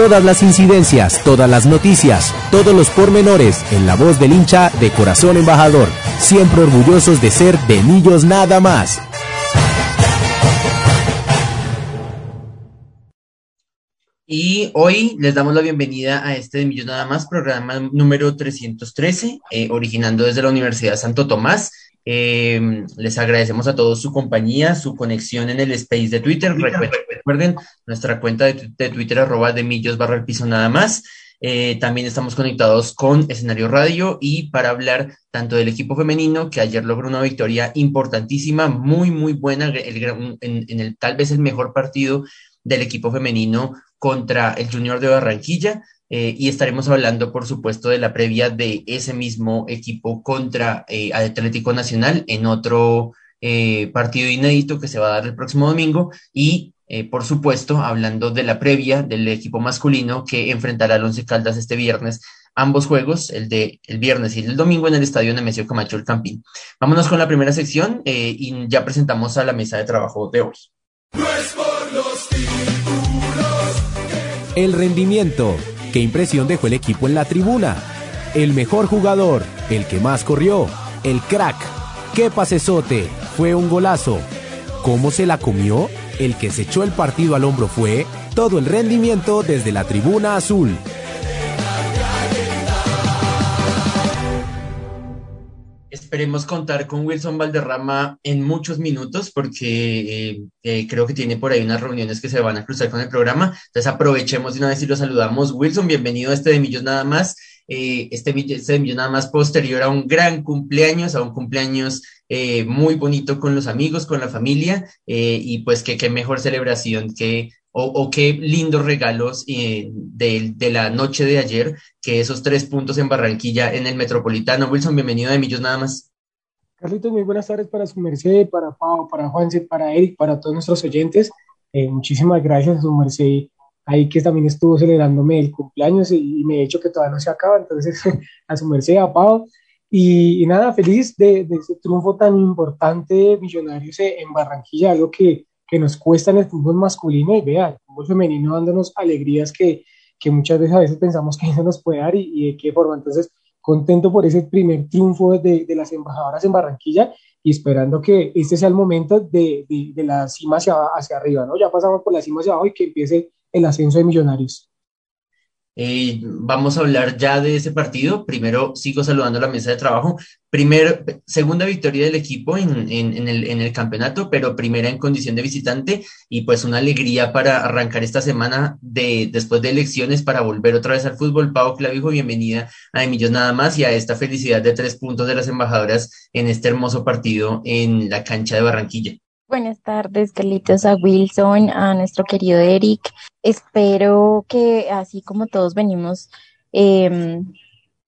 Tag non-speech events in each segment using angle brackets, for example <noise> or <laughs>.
Todas las incidencias, todas las noticias, todos los pormenores en la voz del hincha de Corazón Embajador, siempre orgullosos de ser de Millos nada más. Y hoy les damos la bienvenida a este de Millos Nada Más, programa número 313, eh, originando desde la Universidad Santo Tomás. Eh, les agradecemos a todos su compañía, su conexión en el space de Twitter. Recuerden, nuestra cuenta de, Twitter, arroba de Millos barra el piso nada más. Eh, también estamos conectados con Escenario Radio y para hablar tanto del equipo femenino, que ayer logró una victoria importantísima, muy, muy buena, en, en el tal vez el mejor partido del equipo femenino contra el Junior de Barranquilla. Eh, y estaremos hablando, por supuesto, de la previa de ese mismo equipo contra eh, Atlético Nacional en otro eh, partido inédito que se va a dar el próximo domingo. Y, por supuesto, hablando de la previa del equipo masculino que enfrentará al Once Caldas este viernes. Ambos juegos, el de el viernes y el domingo en el estadio Nemesio Camacho El Campín. Vámonos con la primera sección y ya presentamos a la mesa de trabajo de hoy. El rendimiento. ¿Qué impresión dejó el equipo en la tribuna? El mejor jugador, el que más corrió, el crack. ¿Qué pasesote? Fue un golazo. ¿Cómo se la comió? El que se echó el partido al hombro fue todo el rendimiento desde la tribuna azul. Esperemos contar con Wilson Valderrama en muchos minutos porque eh, eh, creo que tiene por ahí unas reuniones que se van a cruzar con el programa. Entonces aprovechemos de una vez y lo saludamos. Wilson, bienvenido a este de Millos Nada Más. Eh, este, este, de Millos Nada Más posterior a un gran cumpleaños, a un cumpleaños muy bonito con los amigos, con la familia y pues que qué mejor celebración que o, qué lindos regalos de, de, la noche de ayer, que esos tres puntos en Barranquilla en el Metropolitano. Wilson, bienvenido de Millos nada más. Carlitos, muy buenas tardes para su merced, para Pau, para Juanse, para Eric, para todos nuestros oyentes. Eh, muchísimas gracias a su merced ahí que también estuvo celebrándome el cumpleaños y, me he dicho que todavía no se acaba, entonces <laughs> a su merced, a Pau. Y, nada, feliz de, de, ese triunfo tan importante de Millonarios en Barranquilla, algo que que nos cuesta en el fútbol masculino y vea, el fútbol femenino dándonos alegrías que, que muchas veces a veces pensamos que <laughs> no nos puede dar y, de qué forma. Entonces, contento por ese primer triunfo de, de, las embajadoras en Barranquilla y esperando que este sea el momento de, de, la cima hacia, hacia arriba, ¿no? Ya pasamos por la cima hacia abajo y que empiece el ascenso de Millonarios. Eh, vamos a hablar ya de ese partido. Primero sigo saludando a la mesa de trabajo. Primero, segunda victoria del equipo en, en, el, campeonato, pero primera en condición de visitante y pues una alegría para arrancar esta semana de, después de elecciones para volver otra vez al fútbol. Pau Clavijo, bienvenida a Emillos Nada más y a esta felicidad de tres puntos de las embajadoras en este hermoso partido en la cancha de Barranquilla. Buenas tardes, Carlitos, a Wilson, a nuestro querido Eric. Espero que así como todos venimos eh,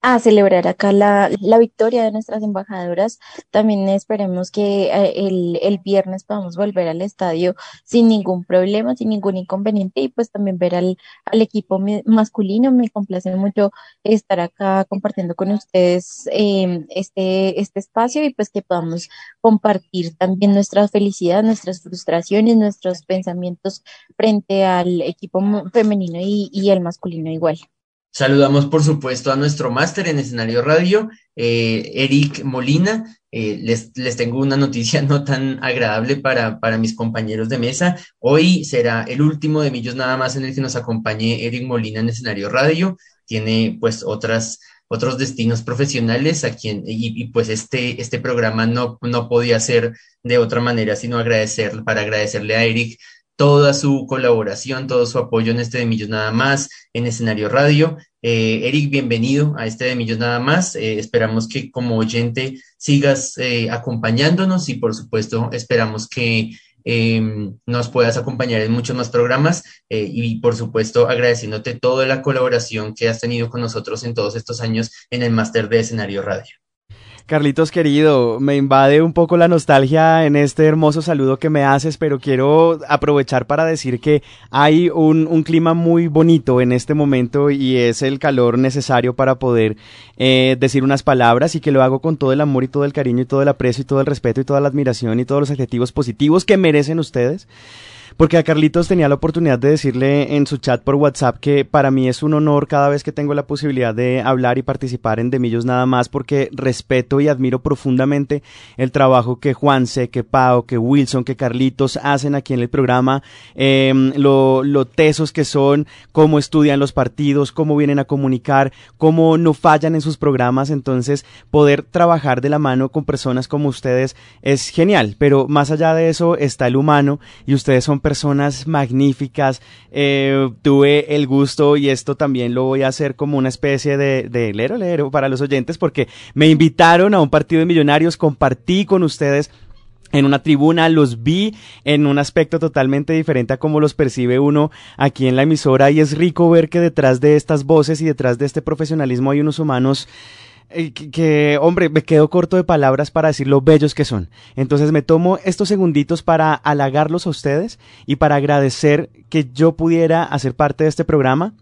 a celebrar acá la, la, victoria de nuestras embajadoras. También esperemos que eh, el, el, viernes podamos volver al estadio sin ningún problema, sin ningún inconveniente y pues también ver al, al equipo masculino. Me complace mucho estar acá compartiendo con ustedes eh, este, este espacio y pues que podamos compartir también nuestra felicidad, nuestras frustraciones, nuestros pensamientos frente al equipo femenino y, y el masculino igual. Saludamos, por supuesto, a nuestro máster en escenario radio, eh, Eric Molina. Eh, les, les, tengo una noticia <laughs> no tan agradable para, para, mis compañeros de mesa. Hoy será el último de Millos nada más en el que nos acompañe Eric Molina en escenario radio. Tiene pues otras, otros destinos profesionales a quien, y, y, pues este, este programa no, no podía ser de otra manera sino agradecer, para agradecerle a Eric toda su colaboración, todo su apoyo en este de Millos Nada Más, en escenario radio. Eh, Eric, bienvenido a este de Millos Nada Más. Eh, esperamos que como oyente sigas eh, acompañándonos y por supuesto esperamos que em, nos puedas acompañar en muchos más programas y por supuesto agradeciéndote toda la colaboración que has tenido con nosotros en todos estos años en el máster de escenario radio. Carlitos querido, me invade un poco la nostalgia en este hermoso saludo que me haces, pero quiero aprovechar para decir que hay un, un clima muy bonito en este momento y es el calor necesario para poder eh, decir unas palabras y que lo hago con todo el amor y todo el cariño y todo el aprecio y todo el respeto y toda la admiración y todos los adjetivos positivos que merecen ustedes. Porque a Carlitos tenía la oportunidad de decirle en su chat por WhatsApp que para mí es un honor cada vez que tengo la posibilidad de hablar y participar en Demillos nada más porque respeto y admiro profundamente el trabajo que Juanse, que Pau, que Wilson, que Carlitos hacen aquí en el programa, em, lo, lo tesos que son, cómo estudian los partidos, cómo vienen a comunicar, cómo no fallan en sus programas. Entonces, poder trabajar de la mano con personas como ustedes es genial. Pero más allá de eso está el humano y ustedes son personas magníficas. Eh, tuve el gusto y esto también lo voy a hacer como una especie de, de lero lero para los oyentes porque me invitaron a un partido de millonarios, compartí con ustedes en una tribuna, los vi en un aspecto totalmente diferente a como los percibe uno aquí en la emisora y es rico ver que detrás de estas voces y detrás de este profesionalismo hay unos humanos eh, que, hombre, me quedo corto de palabras para decir lo bellos que son. Entonces me tomo estos segunditos para halagarlos a ustedes y para agradecer que yo pudiera hacer parte de este programa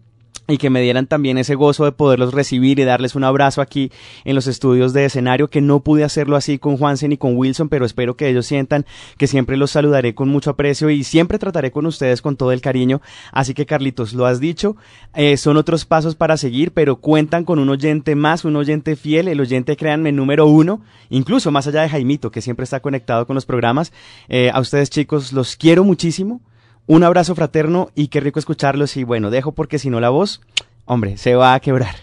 y que me dieran también ese gozo de poderlos recibir y darles un abrazo aquí en los estudios de escenario, que no pude hacerlo así con Juansen y con Wilson, pero espero que ellos sientan que siempre los saludaré con mucho aprecio y siempre trataré con ustedes con todo el cariño. Así que Carlitos, lo has dicho, eh, son otros pasos para seguir, pero cuentan con un oyente más, un oyente fiel, el oyente, créanme, número uno, incluso más allá de Jaimito, que siempre está conectado con los programas. Eh, a ustedes chicos, los quiero muchísimo un abrazo fraterno y qué rico escucharlos. Y bueno, dejo porque si no la voz, hombre, se va a quebrar.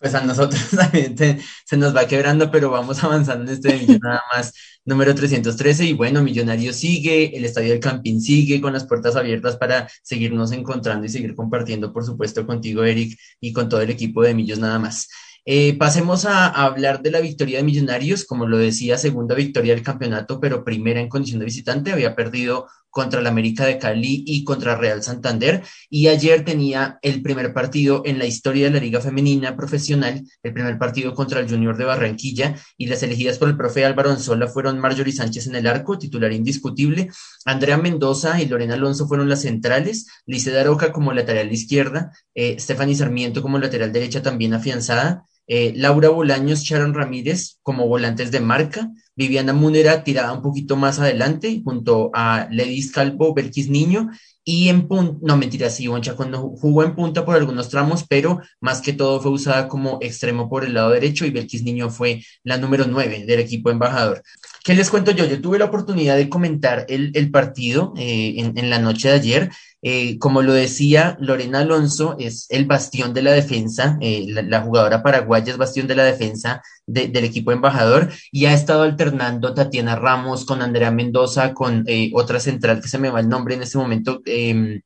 Pues a nosotros <laughs> también se, nos va quebrando, pero vamos avanzando en este millón nada más. Número 313 y bueno, Millonario sigue, el Estadio del Campín sigue con las puertas abiertas para seguirnos encontrando y seguir compartiendo, por supuesto, contigo, Eric, y con todo el equipo de Millos nada más. Eh, pasemos a, hablar de la victoria de Millonarios, como lo decía, segunda victoria del campeonato, pero primera en condición de visitante, había perdido contra el América de Cali y contra Real Santander, y ayer tenía el primer partido en la historia de la Liga Femenina Profesional, el primer partido contra el Junior de Barranquilla, y las elegidas por el profe Álvaro Anzola fueron Marjorie Sánchez en el arco, titular indiscutible, Andrea Mendoza y Lorena Alonso fueron las centrales, Lice Daroca como lateral izquierda, eh, Stephanie Sarmiento como lateral derecha también afianzada, eh, Laura Bolaños, Sharon Ramírez como volantes de marca, Viviana Munera tirada un poquito más adelante junto a Ledis Calvo, Belkis Niño y en punta, no mentira, sí, Ivonne cuando jugó en punta por algunos tramos, pero más que todo fue usada como extremo por el lado derecho y Belkis Niño fue la número 9 del equipo embajador. ¿Qué les cuento yo? Yo tuve la oportunidad de comentar el, el partido eh, en, en, la noche de ayer. Eh, como lo decía, Lorena Alonso es el bastión de la defensa, eh, la, la, jugadora paraguaya es bastión de la defensa de, del equipo embajador y ha estado alternando Tatiana Ramos con Andrea Mendoza, con eh, otra central que se me va el nombre en este momento. Em,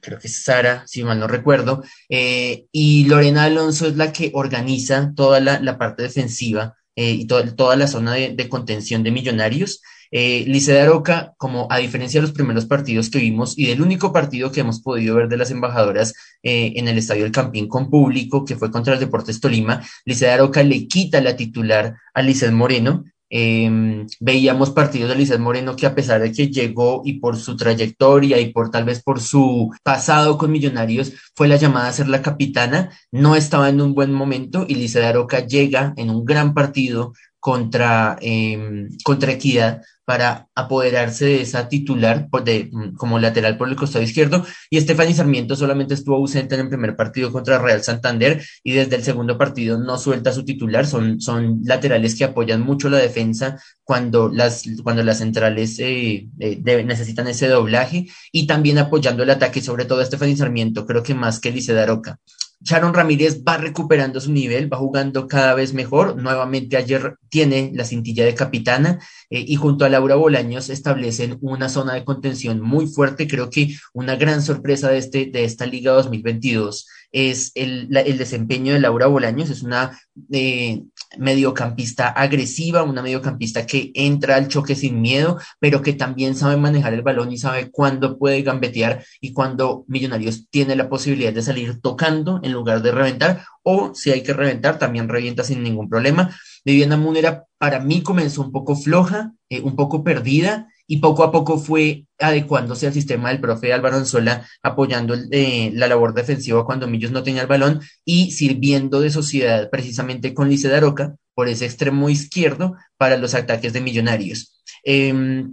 creo que es Sara, si mal no recuerdo, eh, y Lorena Alonso es la que organiza toda la, parte defensiva eh, y to toda la zona de, de, contención de millonarios. Eh, Lice de Aroca, como a diferencia de los primeros partidos que vimos y del único partido que hemos podido ver de las embajadoras eh, en el Estadio del Campín con público, que fue contra el Deportes Tolima, Lice de Aroca le quita la titular a Lizeth Moreno, eh, veíamos partidos de Lizeth Moreno que a pesar de que llegó y por su trayectoria y por tal vez por su pasado con Millonarios fue la llamada a ser la capitana, no estaba en un buen momento y Lizeth Aroca llega en un gran partido contra, eh, contra Equidad para apoderarse de esa titular de, como lateral por el costado izquierdo y Estefany Sarmiento solamente estuvo ausente en el primer partido contra Real Santander y desde el segundo partido no suelta su titular, son, son laterales que apoyan mucho la defensa cuando las, cuando las centrales eh, eh, necesitan ese doblaje y también apoyando el ataque, sobre todo Estefany Sarmiento, creo que más que Lice Daroca. Sharon Ramírez va recuperando su nivel, va jugando cada vez mejor. Nuevamente ayer tiene la cintilla de capitana eh, y junto a Laura Bolaños establecen una zona de contención muy fuerte. Creo que una gran sorpresa de, este, de esta Liga 2022 es el, el desempeño de Laura Bolaños, es una eh, mediocampista agresiva, una mediocampista que entra al choque sin miedo, pero que también sabe manejar el balón y sabe cuándo puede gambetear y cuándo Millonarios tiene la posibilidad de salir tocando en lugar de reventar, o si hay que reventar, también revienta sin ningún problema. Viviana Munera para mí comenzó un poco floja, eh, un poco perdida, y poco a poco fue adecuándose al sistema del profe Álvaro Anzola, apoyando eh, la labor defensiva cuando Millos no tenía el balón y sirviendo de sociedad precisamente con Lice Daroca por ese extremo izquierdo para los ataques de Millonarios. Eh,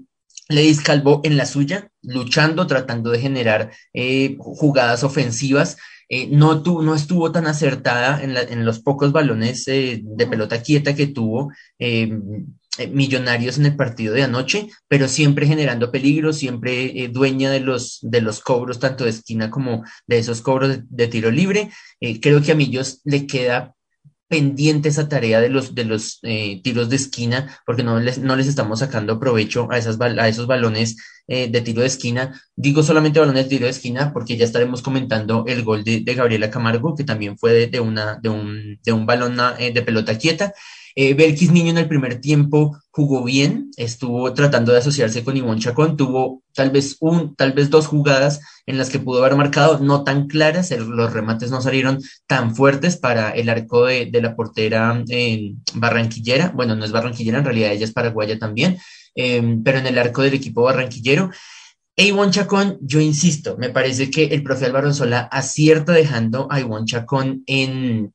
Ledis Calvo en la suya, luchando, tratando de generar eh, jugadas ofensivas. Eh, no, no estuvo tan acertada en, en los pocos balones de pelota quieta que tuvo. Eh, millonarios en el partido de anoche, pero siempre generando peligro, siempre eh, dueña de los, de los cobros, tanto de esquina como de esos cobros de, tiro libre. Eh, creo que a Millos le queda pendiente esa tarea de los, de los tiros de esquina, porque no les, no les estamos sacando provecho a, a esos balones de tiro de esquina. Digo solamente balones de tiro de esquina porque ya estaremos comentando el gol de, Gabriela Camargo, que también fue de, una, de, un, de un balón de pelota quieta. Eh, Belkis Niño en el primer tiempo jugó bien, estuvo tratando de asociarse con Ivonne Chacón, tuvo tal vez un, tal vez dos jugadas en las que pudo haber marcado, no tan claras, los remates no salieron tan fuertes para el arco de, la portera barranquillera, bueno, no es barranquillera, en realidad ella es paraguaya también, em, pero en el arco del equipo barranquillero. E Chacón, yo insisto, me parece que el profe Álvaro Sola acierta dejando a Ivonne Chacón en,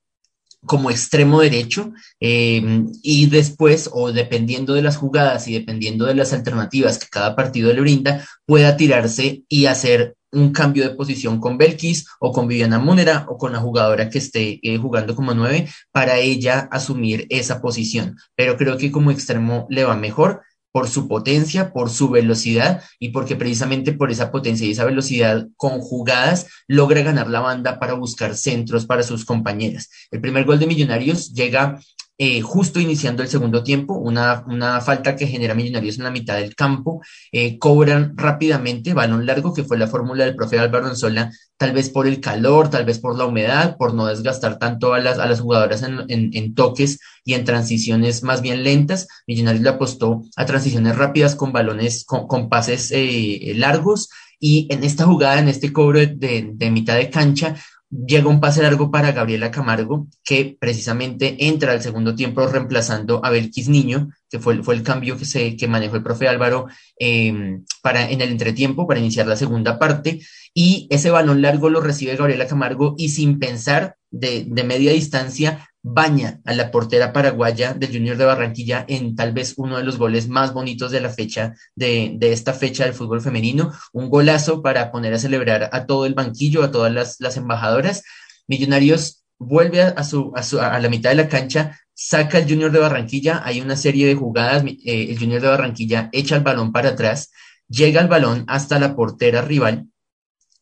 como extremo derecho eh, y después, o dependiendo de las jugadas y dependiendo de las alternativas que cada partido le brinda, pueda tirarse y hacer un cambio de posición con Belkis o con Viviana Munera o con la jugadora que esté eh, jugando como nueve para ella asumir esa posición. Pero creo que como extremo le va mejor por su potencia, por su velocidad y porque precisamente por esa potencia y esa velocidad conjugadas logra ganar la banda para buscar centros para sus compañeras. El primer gol de Millonarios llega eh, justo iniciando el segundo tiempo, una, una, falta que genera Millonarios en la mitad del campo, eh, cobran rápidamente balón largo, que fue la fórmula del profe Álvaro Anzola, tal vez por el calor, tal vez por la humedad, por no desgastar tanto a las, a las jugadoras en, en, toques y en transiciones más bien lentas. Millonarios le apostó a transiciones rápidas con balones, con, con pases eh, largos. Y en esta jugada, en este cobro de, de mitad de cancha, llega un pase largo para Gabriela Camargo, que precisamente entra al segundo tiempo reemplazando a Belkis Niño, que fue, fue el cambio que, se, que manejó el profe Álvaro em, para, en el entretiempo para iniciar la segunda parte. Y ese balón largo lo recibe Gabriela Camargo y sin pensar de, de media distancia baña a la portera paraguaya del Junior de Barranquilla en tal vez uno de los goles más bonitos de la fecha, de, de, esta fecha del fútbol femenino. Un golazo para poner a celebrar a todo el banquillo, a todas las, las embajadoras. Millonarios vuelve a, su, a, su, a, la mitad de la cancha, saca el Junior de Barranquilla, hay una serie de jugadas, eh, el Junior de Barranquilla echa el balón para atrás, llega el balón hasta la portera rival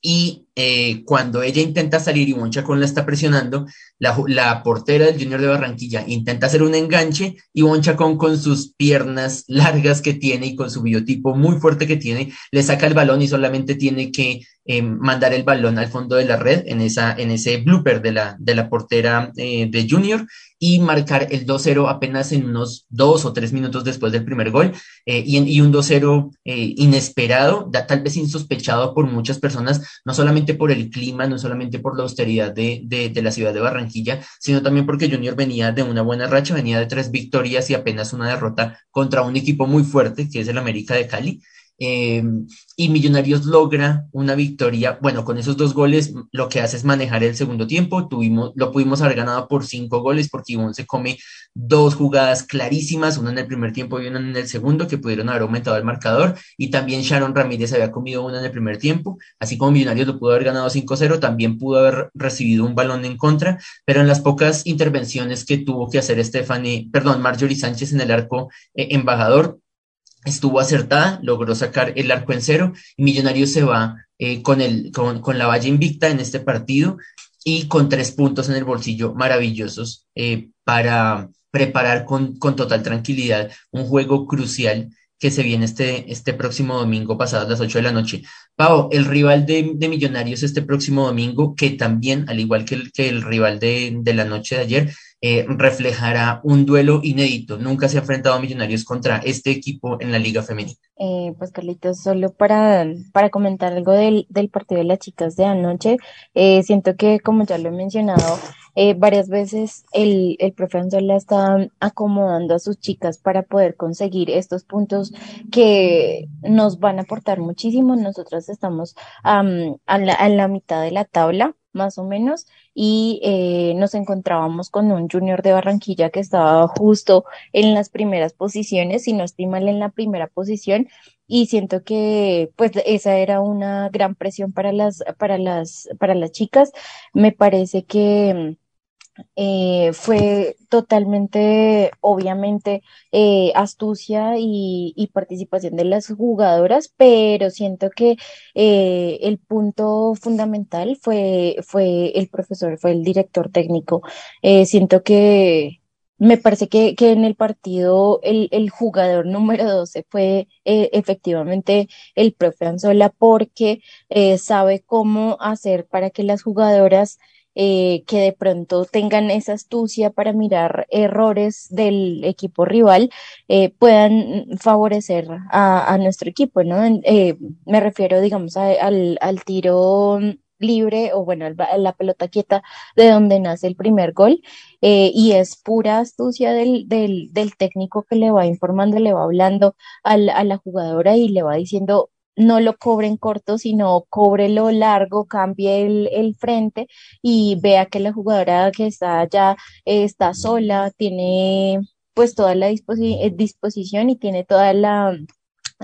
y eh, cuando ella intenta salir y Chacón la está presionando, la, portera del Junior de Barranquilla intenta hacer un enganche y Chacón con sus piernas largas que tiene y con su biotipo muy fuerte que tiene, le saca el balón y solamente tiene que eh, mandar el balón al fondo de la red en, esa, en ese blooper de la, de la portera eh, de Junior y marcar el 2-0 apenas en unos dos o tres minutos después del primer gol eh, y, y, un 2-0 eh, inesperado, tal vez insospechado por muchas personas, no solamente por el clima, no solamente por la austeridad de, de, de, la ciudad de Barranquilla, sino también porque Junior venía de una buena racha, venía de tres victorias y apenas una derrota contra un equipo muy fuerte que es el América de Cali. Eh, y Millonarios logra una victoria. Bueno, con esos dos goles lo que hace es manejar el segundo tiempo. Tuvimos, lo pudimos haber ganado por cinco goles porque Ivonne se come dos jugadas clarísimas, una en el primer tiempo y una en el segundo, que pudieron haber aumentado el marcador. Y también Sharon Ramírez había comido una en el primer tiempo. Así como Millonarios lo pudo haber ganado 5-0, también pudo haber recibido un balón en contra. Pero en las pocas intervenciones que tuvo que hacer Stephanie, perdón, Marjorie Sánchez en el arco eh, embajador, estuvo acertada, logró sacar el arco en cero y Millonarios se va eh, con, el, con, con, la valla invicta en este partido y con tres puntos en el bolsillo maravillosos eh, para preparar con, con, total tranquilidad un juego crucial que se viene este, este próximo domingo pasado las 8 de la noche. Pau, el rival de, de Millonarios este próximo domingo, que también, al igual que el, que el rival de, de la noche de ayer, eh, reflejará un duelo inédito. Nunca se ha enfrentado Millonarios contra este equipo en la Liga Femenina. Eh, pues Carlitos, solo para, para comentar algo del, del partido de las chicas de anoche, eh, siento que como ya lo he mencionado eh, varias veces, el, el profe Anzola está acomodando a sus chicas para poder conseguir estos puntos que nos van a aportar muchísimo. Nosotras estamos a, la, a la mitad de la tabla más o menos, y eh, nos encontrábamos con un junior de Barranquilla que estaba justo en las primeras posiciones, si no estoy mal en la primera posición, y siento que pues esa era una gran presión para las, para las, para las chicas. Me parece que eh, fue totalmente, obviamente, eh, astucia y, participación de las jugadoras, pero siento que eh, el punto fundamental fue, fue el profesor, fue el director técnico. siento que me parece que, que en el partido el, el jugador <laughs> número 12 fue efectivamente el profe Anzola porque sabe cómo hacer para que las jugadoras eh, que de pronto tengan esa astucia para mirar errores del equipo rival, eh, puedan favorecer a, nuestro equipo, ¿no? Eh, me refiero, digamos, al, al tiro libre o bueno, la pelota quieta de donde nace el primer gol y es pura astucia del, del, del, técnico que le va informando, le va hablando a la jugadora y le va diciendo no lo cobre en corto, sino cóbrelo largo, cambie el, frente y vea que la jugadora que está allá eh, está sola, tiene pues toda la eh, disposición y tiene toda la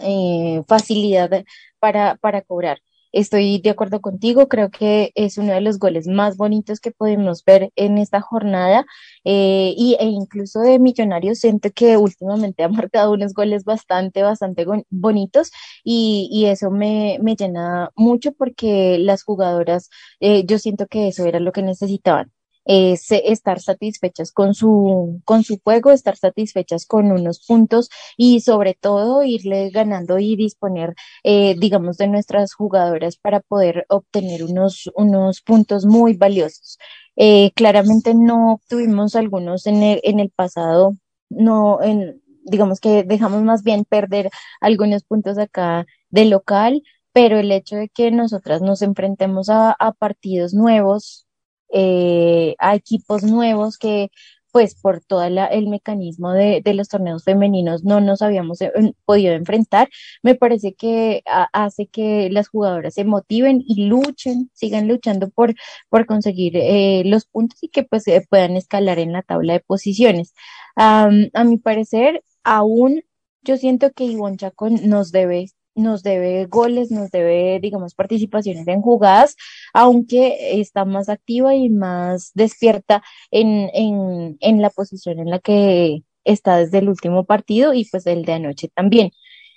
eh, facilidad para, para cobrar. Estoy de acuerdo contigo, creo que es uno de los goles más bonitos que podemos ver en esta jornada eh, y, e incluso de Millonarios siento que últimamente <laughs> ha marcado unos goles bastante, bastante bonitos y, y eso me, me, llena mucho porque las jugadoras, eh, yo siento que eso era lo que necesitaban es estar satisfechas con su, con su juego, estar satisfechas con unos puntos y sobre todo irle ganando y disponer, eh, digamos, de nuestras jugadoras para poder obtener unos, unos puntos muy valiosos. Eh, claramente no tuvimos algunos en el, en el pasado, no, en, digamos que dejamos más bien perder algunos puntos acá de local, pero el hecho de que nosotras nos enfrentemos a, a partidos nuevos, eh, a equipos nuevos que pues por todo el mecanismo de, los torneos femeninos no nos habíamos eh, podido enfrentar, me parece que hace que las jugadoras se motiven y luchen, sigan luchando por, por conseguir eh, los puntos y que pues puedan escalar en la tabla de posiciones. a mi parecer, aún yo siento que Ivonne Chacón nos debe nos debe goles, nos debe, digamos, participaciones en jugadas, aunque está más activa y más despierta en, en, en la posición en la que está desde el último partido y pues el de anoche también.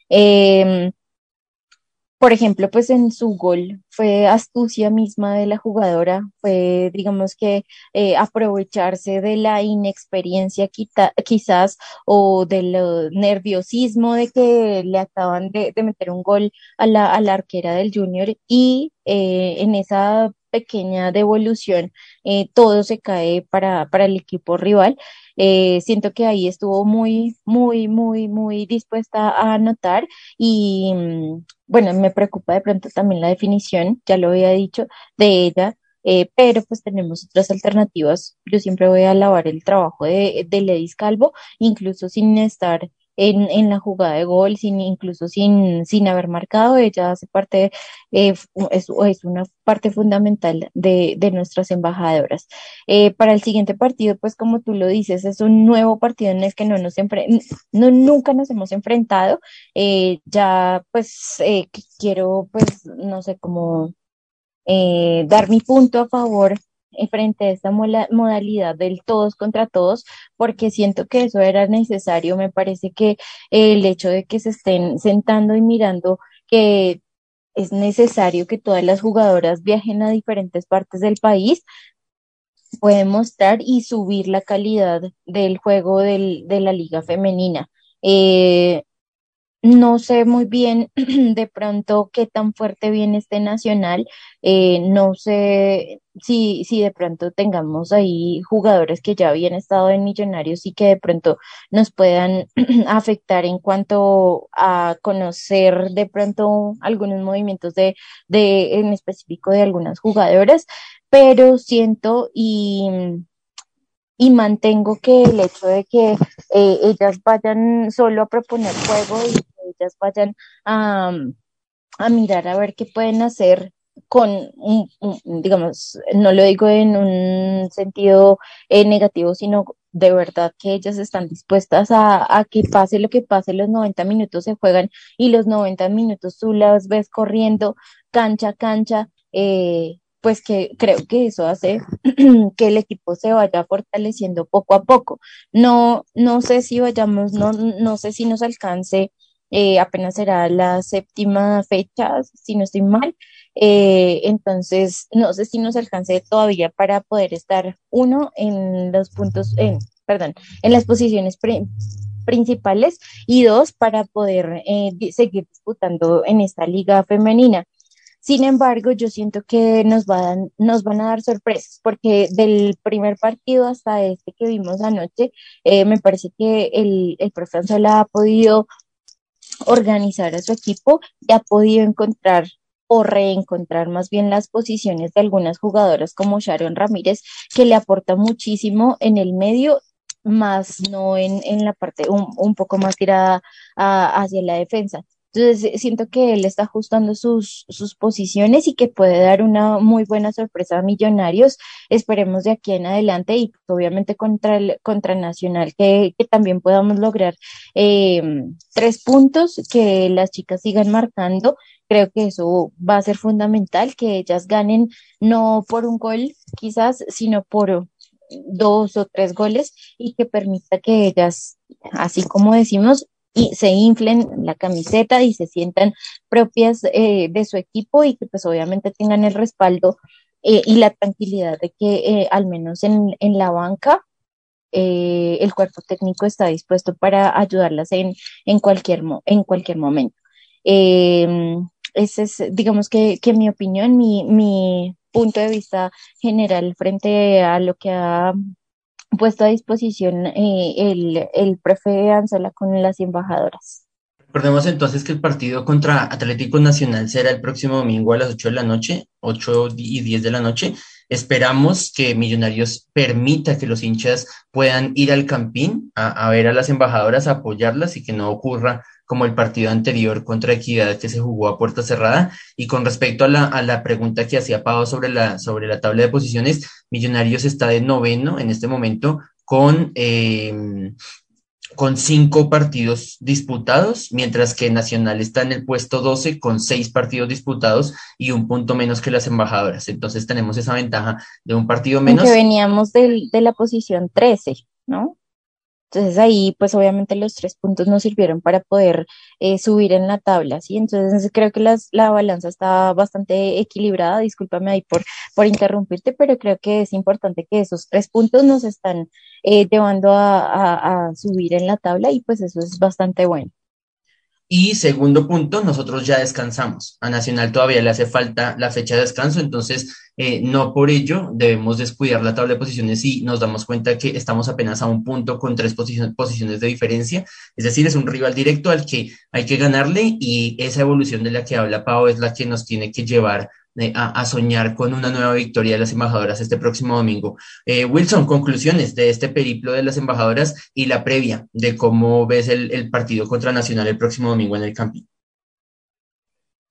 Eh, por ejemplo, pues en su gol fue astucia misma de la jugadora, fue, digamos que, eh, aprovecharse de la inexperiencia quizás o del nerviosismo de que le acaban de, meter un gol a la, a la arquera del junior y eh, en esa pequeña devolución eh, todo se cae para, para el equipo rival. Eh, siento que ahí estuvo muy, muy, muy, muy dispuesta a anotar y mm, bueno, me preocupa de pronto también la definición, ya lo había dicho, de ella. Eh, pero pues tenemos otras alternativas. Yo siempre voy a alabar el trabajo de, de Ledis Calvo, incluso sin estar en, en la jugada de gol, sin, incluso sin, sin haber marcado, ella hace parte, eh, es, es, una parte fundamental de, de nuestras embajadoras. Eh, para el siguiente partido, pues como tú lo dices, es un nuevo partido en el que no nos no, nunca nos hemos enfrentado. Eh, ya pues quiero, pues, no sé, cómo dar mi punto a favor frente a esta modalidad del todos contra todos, porque siento que eso era necesario. Me parece que el hecho de que se estén sentando y mirando que es necesario que todas las jugadoras viajen a diferentes partes del país, puede mostrar y subir la calidad del juego del, de la liga femenina. Eh, no sé muy bien <clears throat> de pronto qué tan fuerte viene este nacional. Eh, no sé si, si de pronto tengamos ahí jugadores que ya habían estado en Millonarios y que de pronto nos puedan <clears throat> afectar en cuanto a conocer de pronto algunos movimientos de, de en específico de algunas jugadoras, pero siento y y mantengo que el hecho de que eh, ellas vayan solo a proponer juego y ellas vayan a, a mirar a ver qué pueden hacer con, digamos, no lo digo en un sentido eh, negativo, sino de verdad que ellas están dispuestas a, a, que pase lo que pase, los 90 minutos se juegan y los 90 minutos tú las ves corriendo cancha a cancha, eh, pues que creo que eso hace <clears throat> que el equipo se vaya fortaleciendo poco a poco. No, no sé si vayamos, no, no sé si nos alcance, eh, apenas será la séptima fecha, si no estoy mal. Eh, entonces, no sé si nos alcance todavía para poder estar uno en los puntos, en, perdón, en las posiciones principales y dos para poder eh, seguir disputando en esta liga femenina. Sin embargo, yo siento que nos van, nos van a dar sorpresas, porque del primer partido hasta este que vimos anoche, eh, me parece que el, el profe ha podido organizar a su equipo y ha podido encontrar o reencontrar más bien las posiciones de algunas jugadoras como Sharon Ramírez, que le aporta muchísimo en el medio, más no en, en la parte un, un poco más tirada a, hacia la defensa. Entonces, eh, siento que él está ajustando sus, sus posiciones y que puede dar una muy buena sorpresa a Millonarios. Esperemos de aquí en adelante y pues, obviamente contra el contra Nacional que, también podamos lograr eh, tres puntos, que las chicas sigan marcando. Creo que eso va a ser fundamental, que ellas ganen no por un gol quizás, sino por dos o tres goles y que permita que ellas, así como decimos, y se inflen la camiseta y se sientan propias eh, de su equipo y que pues obviamente tengan el respaldo eh, y la tranquilidad de que eh, al menos en, en la banca el cuerpo técnico está dispuesto para ayudarlas en, en, cualquier, en cualquier momento. Em, ese es, digamos que, que mi opinión, mi, mi punto de vista general frente a lo que ha puesto a disposición eh, el, el prefe Anzola con las embajadoras. Recordemos entonces que el partido contra Atlético Nacional será el próximo domingo a las 8 de la noche, 8 y 10 de la noche. Esperamos que Millonarios permita que los hinchas puedan ir al campín a, a ver a las embajadoras, a apoyarlas y que no ocurra como el partido anterior contra Equidad que se jugó a puerta cerrada. Y con respecto a la, a la pregunta que hacía Pau sobre la, sobre la tabla de posiciones, Millonarios está de noveno en este momento con, eh, con cinco partidos disputados, mientras que Nacional está en el puesto 12 con seis partidos disputados y un punto menos que las embajadoras. Entonces tenemos esa ventaja de un partido menos. Que veníamos del, de la posición 13, ¿no? Entonces ahí, pues obviamente los tres puntos nos sirvieron para poder eh, subir en la tabla, ¿sí? Entonces creo que las, la balanza está bastante equilibrada, discúlpame ahí por, por interrumpirte, pero creo que es importante que esos tres puntos nos están eh, llevando a, a, a subir en la tabla y pues eso es bastante bueno. Y segundo punto, nosotros ya descansamos. A Nacional todavía le hace falta la fecha de descanso, entonces eh, no por ello debemos descuidar la tabla de posiciones y nos damos cuenta que estamos apenas a un punto con tres posiciones de diferencia. Es decir, es un rival directo al que hay que ganarle y esa evolución de la que habla Pau es la que nos tiene que llevar a, soñar con una nueva victoria de las embajadoras este próximo domingo. Eh, Wilson, conclusiones de este periplo de las embajadoras y la previa de cómo ves el, partido contra Nacional el próximo domingo en el camping.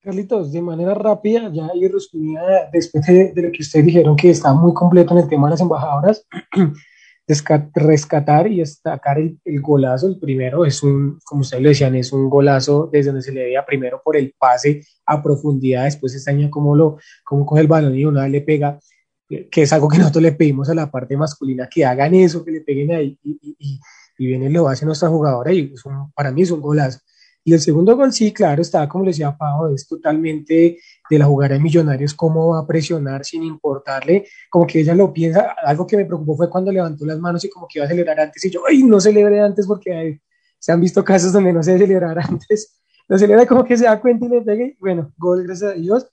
Carlitos, de manera rápida, ya y resumida, después de, de, lo que ustedes dijeron que está muy completo en el tema de las embajadoras, <clears throat> rescatar y destacar el, el, golazo, el primero es un, como ustedes lo decían, es un golazo desde donde se le veía primero por el pase a profundidad, después extraña cómo lo, cómo coge el balón y una vez le pega, que es algo que nosotros le pedimos a la parte masculina, que hagan eso, que le peguen ahí, y, y, y viene y lo hace nuestra jugadora, y un, para mí es un golazo. Y el segundo gol, sí, claro, estaba como le decía Pau, es totalmente de la jugada de Millonarios, cómo va a presionar sin importarle, como que ella lo piensa. Algo que me preocupó fue cuando levantó las manos y como que iba a celebrar antes, y yo, ay, no celebré antes porque se han visto casos donde no se celebrar <laughs> antes. lo celebra como que se da cuenta y le pegue. Bueno, gol, gracias a Dios.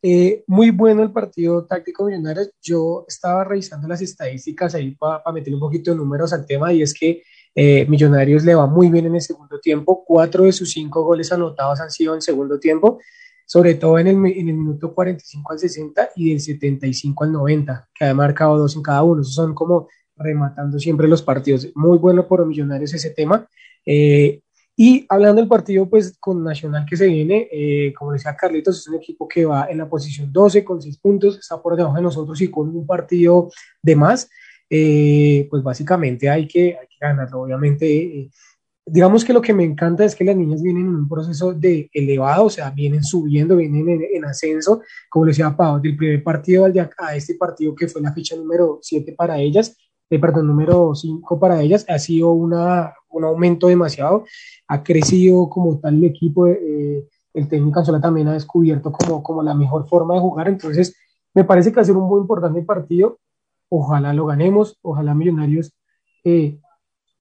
Eh, muy bueno el partido táctico Millonarios. Yo estaba revisando las estadísticas ahí para meter un poquito de números al tema y es que eh, Millonarios le va muy bien en el segundo tiempo. Cuatro de sus cinco goles anotados han sido en segundo tiempo, sobre todo en el, minuto 45 al 60 y del 75 al 90, que ha marcado dos en cada uno. son como rematando siempre los partidos. Muy bueno por Millonarios ese tema. Eh, y hablando del partido, pues con Nacional que se viene, eh, como decía Carlitos, es un equipo que va en la posición 12 con 6 puntos, está por debajo de nosotros y con un partido de más, eh, pues básicamente hay que, ganarlo. Obviamente, eh, digamos que lo que me encanta es que las niñas vienen en un proceso de elevado, o sea, vienen subiendo, vienen en, ascenso, como decía Pau, del primer partido a este partido que fue la fecha número 7 para ellas, eh, perdón, número 5 para ellas, ha sido una, un aumento demasiado, ha crecido como tal el equipo, eh, el técnico Anzola también ha descubierto como, como la mejor forma de jugar, entonces me parece que va a ser un muy importante partido, ojalá lo ganemos, ojalá Millonarios eh,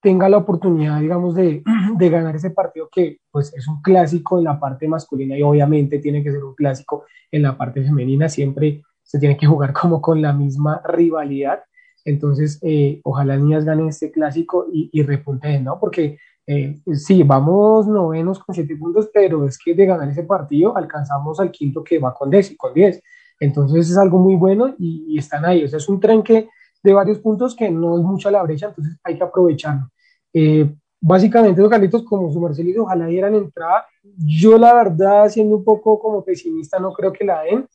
tenga la oportunidad, digamos, de, <clears throat> de, ganar ese partido que pues es un clásico en la parte masculina y obviamente tiene que ser un clásico en la parte femenina, siempre se tiene que jugar como con la misma rivalidad entonces, eh, ojalá niñas ganen este clásico y, y repunten, ¿no? Porque eh, sí, vamos novenos con siete puntos, pero es que de ganar ese partido alcanzamos al quinto que va con 10 con 10. Entonces es algo muy bueno y, están ahí. O sea, es un tren que de varios puntos que no es mucha la brecha, entonces hay que aprovecharlo. Eh, básicamente, los Carlitos, como su Marcelito, ojalá dieran entrada. Yo, la verdad, siendo un poco como pesimista, no creo que la den.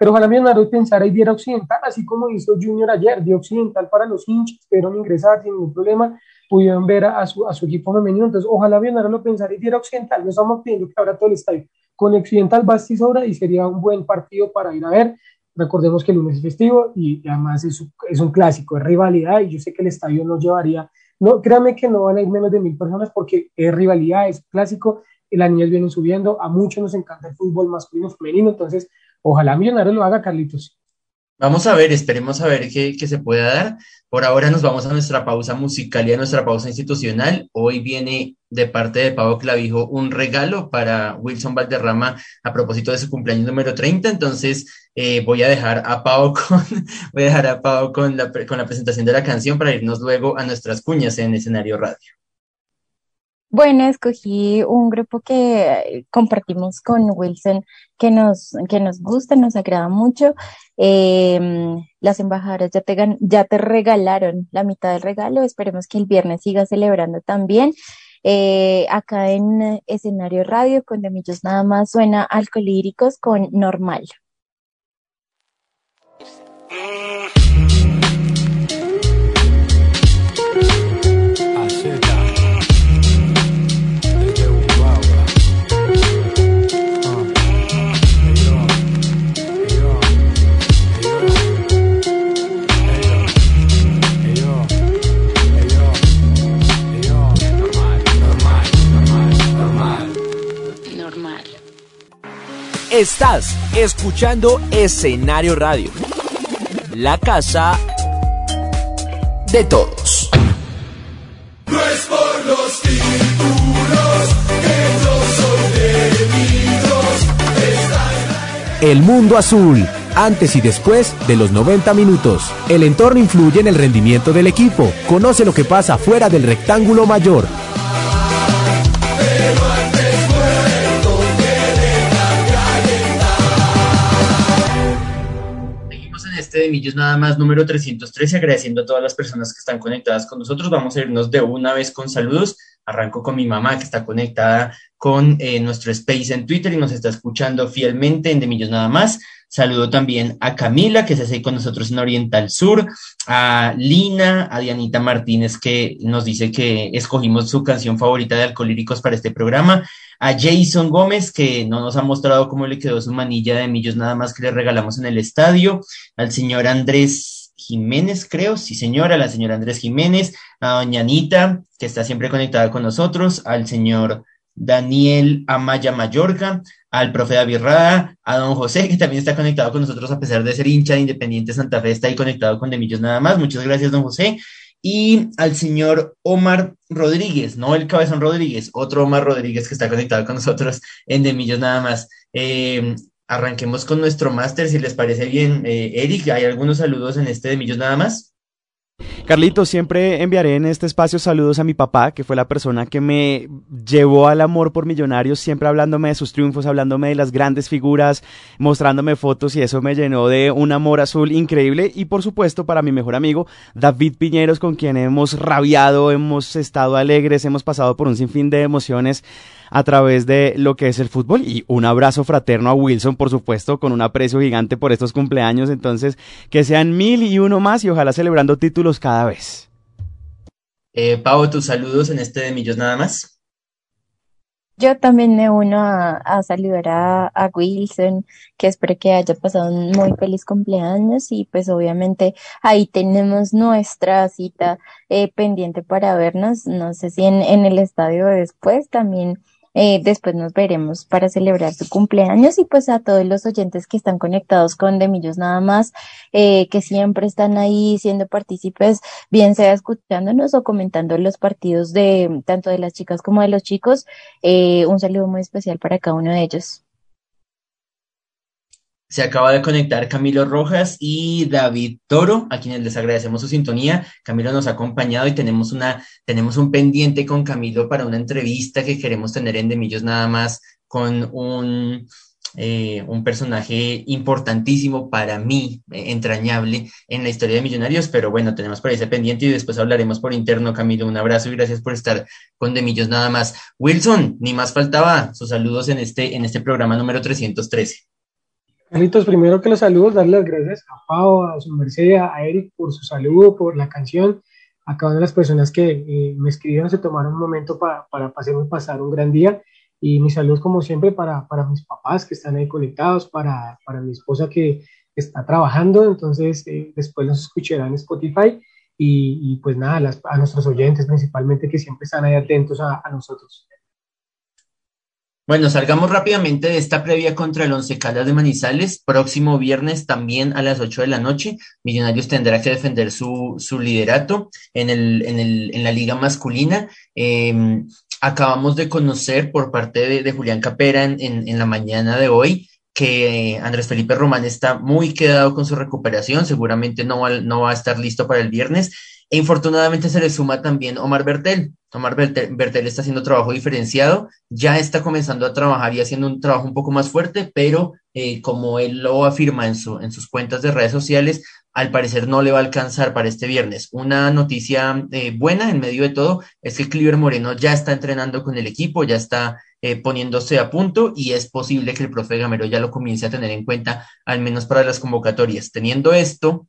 Pero ojalá Millonarios pensara y diera Occidental, así como hizo Junior ayer, dio Occidental para los hinchas, pudieron ingresar sin ningún problema, pudieron ver a su, equipo femenino. Entonces, ojalá Millonarios lo pensara y diera Occidental. No estamos pidiendo que abra todo el estadio. Con Occidental basta y sobra y sería un buen partido para ir a ver. Recordemos que el lunes es festivo y, además es, un clásico, es rivalidad y yo sé que el estadio no llevaría, no, créanme que no van a ir menos de mil personas porque es rivalidad, es clásico, las niñas vienen subiendo, a muchos nos encanta el fútbol masculino, femenino, entonces Ojalá Millonarios lo haga, Carlitos. Vamos a ver, esperemos a ver qué, qué, se puede dar. Por ahora nos vamos a nuestra pausa musical y a nuestra pausa institucional. Hoy viene de parte de Pablo Clavijo un regalo para Wilson Valderrama a propósito de su cumpleaños número 30. Entonces eh, voy a dejar a Pau <laughs> con, voy a dejar a Pau con la, con la presentación de la canción para irnos luego a nuestras cuñas en escenario radio. Bueno, escogí un grupo que compartimos con Wilson que nos, que nos gusta, nos agrada mucho. Em, las embajadoras ya te, ya te regalaron la mitad del regalo. Esperemos que el viernes siga celebrando también. Eh, acá en escenario radio con Demillos nada más suena alcohólicos con normal. Estás escuchando Escenario Radio, la casa de todos. No es por los títulos que yo soy El mundo azul, antes y después de los 90 minutos. El entorno influye en el rendimiento del equipo. Conoce lo que pasa fuera del rectángulo mayor. Millos nada más número 313, agradeciendo a todas las personas que están conectadas con nosotros. Vamos a irnos de una vez con saludos. Arranco con mi mamá que está conectada con eh, nuestro space en Twitter y nos está escuchando fielmente en De Millos nada más. Saludo también a Camila, que se hace con nosotros en Oriental Sur, a Lina, a Dianita Martínez, que nos dice que escogimos su canción favorita de Alcolíricos para este programa, a Jason Gómez, que no nos ha mostrado cómo le quedó su manilla de millos nada más que le regalamos en el estadio, al señor Andrés Jiménez, creo, sí señora, la señora Andrés Jiménez, a doña Anita, que está siempre conectada con nosotros, al señor Daniel Amaya Mayorga, al profe David Rada, a don José, que también está conectado con nosotros a pesar de ser hincha de Independiente Santa Fe, está ahí conectado con De Millos nada más. Muchas gracias, don José. y al señor Omar Rodríguez, no el Cabezón Rodríguez, otro Omar Rodríguez que está conectado con nosotros en De Millos nada más. Eh, arranquemos con nuestro máster, si les parece bien. Eh, Eric, ¿hay algunos saludos en este De Millos nada más? Carlito, siempre enviaré en este espacio saludos a mi papá, que fue la persona que me llevó al amor por Millonarios, siempre hablándome de sus triunfos, hablándome de las grandes figuras, mostrándome fotos y eso me llenó de un amor azul increíble. Y por supuesto para mi mejor amigo David Piñeros, con quien hemos rabiado, hemos estado alegres, hemos pasado por un sinfín de emociones a través de lo que es el fútbol y un abrazo fraterno a Wilson, por supuesto, con un aprecio gigante por estos cumpleaños. Entonces, que sean mil y uno más y ojalá celebrando títulos cada vez. Eh, Pau, tus saludos en este de Millos nada más. Yo también me uno a, saludar a, Wilson, que espero que haya pasado un muy feliz cumpleaños y pues obviamente ahí tenemos nuestra cita eh, pendiente para vernos, no sé si en, en el estadio después también eh, después nos veremos para celebrar su cumpleaños y pues a todos los oyentes que están conectados con Demillos nada más, eh, que siempre están ahí siendo partícipes, bien sea escuchándonos o comentando los partidos de tanto de las chicas como de los chicos. Eh, un saludo muy especial para cada uno de ellos. Se acaba de conectar Camilo Rojas y David Toro, a quienes les agradecemos su sintonía. Camilo nos ha acompañado y tenemos una, tenemos un pendiente con Camilo para una entrevista que queremos tener en Demillos nada más con un, eh, un personaje importantísimo para mí, eh, entrañable en la historia de Millonarios, pero bueno, tenemos por ahí ese pendiente y después hablaremos por interno, Camilo. Un abrazo y gracias por estar con Demillos nada más. Wilson, ni más faltaba sus saludos en este, en este programa número 313. Carlitos, primero que los saludos, darle las gracias a Pau, a su merced, a Eric por su saludo, por la canción, a cada una de las personas que eh, me escribieron, se tomaron un momento para, para hacerme pasar un gran día. Y mis saludos, como siempre, para, para mis papás que están ahí conectados, para, para mi esposa que está trabajando. Entonces, eh, después nos escucharán en Spotify. Y, y pues nada, a nuestros oyentes principalmente que siempre están ahí atentos a, a nosotros. Bueno, salgamos rápidamente de esta previa contra el Once Caldas de Manizales. Próximo viernes también a las 8 de la noche, Millonarios tendrá que defender su, su liderato en, el, en, el, en la liga masculina. Em, acabamos de conocer por parte de, Julián Capera en, en, la mañana de hoy que Andrés Felipe Román está muy quedado con su recuperación, seguramente no va, no va a estar listo para el viernes e infortunadamente se le suma también Omar Bertel. Omar Bertel, está haciendo trabajo diferenciado, ya está comenzando a trabajar y haciendo un trabajo un poco más fuerte, pero eh, como él lo afirma en, su, en sus cuentas de redes sociales, al parecer no le va a alcanzar para este viernes. Una noticia eh, buena en medio de todo es que Cliver Moreno ya está entrenando con el equipo, ya está eh, poniéndose a punto y es posible que el profe Gamero ya lo comience a tener en cuenta, al menos para las convocatorias. Teniendo esto,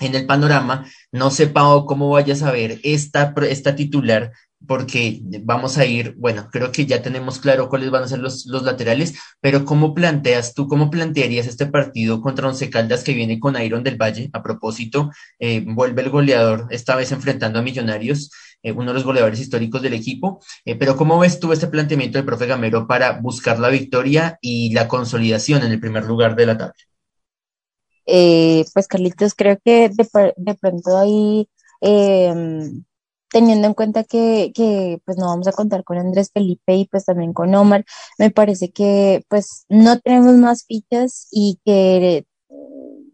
en el panorama, no sepa cómo vayas a ver esta, esta titular, porque vamos a ir, bueno, creo que ya tenemos claro cuáles van a ser los, los laterales, pero ¿cómo planteas tú, cómo plantearías este partido contra Once Caldas que viene con Iron del Valle? A propósito, eh, vuelve el goleador, esta vez enfrentando a Millonarios, eh, uno de los goleadores históricos del equipo, eh, pero ¿cómo ves tú este planteamiento del profe Gamero para buscar la victoria y la consolidación en el primer lugar de la tabla? Eh, pues Carlitos, creo que de, pronto ahí, em, teniendo en cuenta que, que pues no vamos a contar con Andrés Felipe y pues también con Omar, me parece que pues no tenemos más fichas y que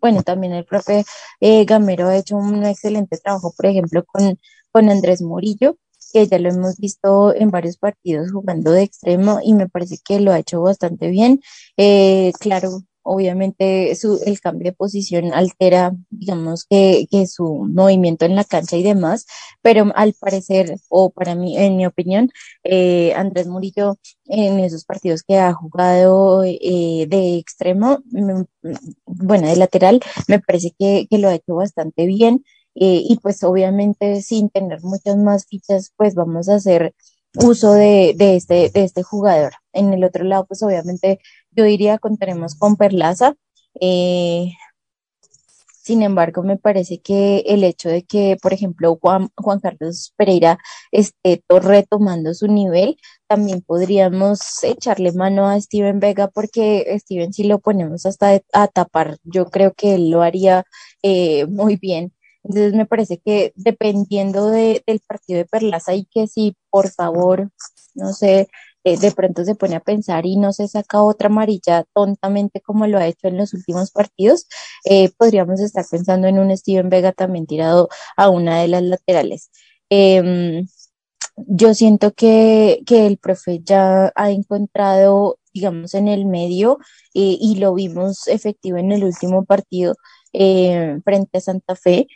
bueno, también el profe eh, Gamero ha hecho un excelente trabajo, por ejemplo, con, con Andrés Murillo, que ya lo hemos visto en varios partidos jugando de extremo y me parece que lo ha hecho bastante bien. Eh, claro, obviamente su, el cambio de posición altera, digamos, que, que, su movimiento en la cancha y demás, pero al parecer, o para mí, en mi opinión, eh, Andrés Murillo en esos partidos que ha jugado eh, de extremo, mm, bueno, de lateral, me parece que, que lo ha hecho bastante bien. Eh, y pues obviamente sin tener muchas más fichas, pues vamos a hacer uso de, de, este, de este jugador. En el otro lado, pues obviamente yo diría contaremos con Perlaza. Eh, sin embargo, me parece que el hecho de que, por ejemplo, Juan, Carlos Pereira esté retomando su nivel, también podríamos echarle mano a Steven Vega porque Steven si lo ponemos hasta a tapar, yo creo que él lo haría eh, muy bien. Entonces me parece que dependiendo del partido de Perlaza y que si por favor, no sé, eh, de pronto se pone a pensar y no se saca otra amarilla tontamente como lo ha hecho en los últimos partidos, eh, podríamos estar pensando en un Steven Vega también tirado a una de las laterales. Em, yo siento que, que el profe ya ha encontrado, digamos, en el medio eh, y lo vimos efectivo en el último partido frente a Santa Fe.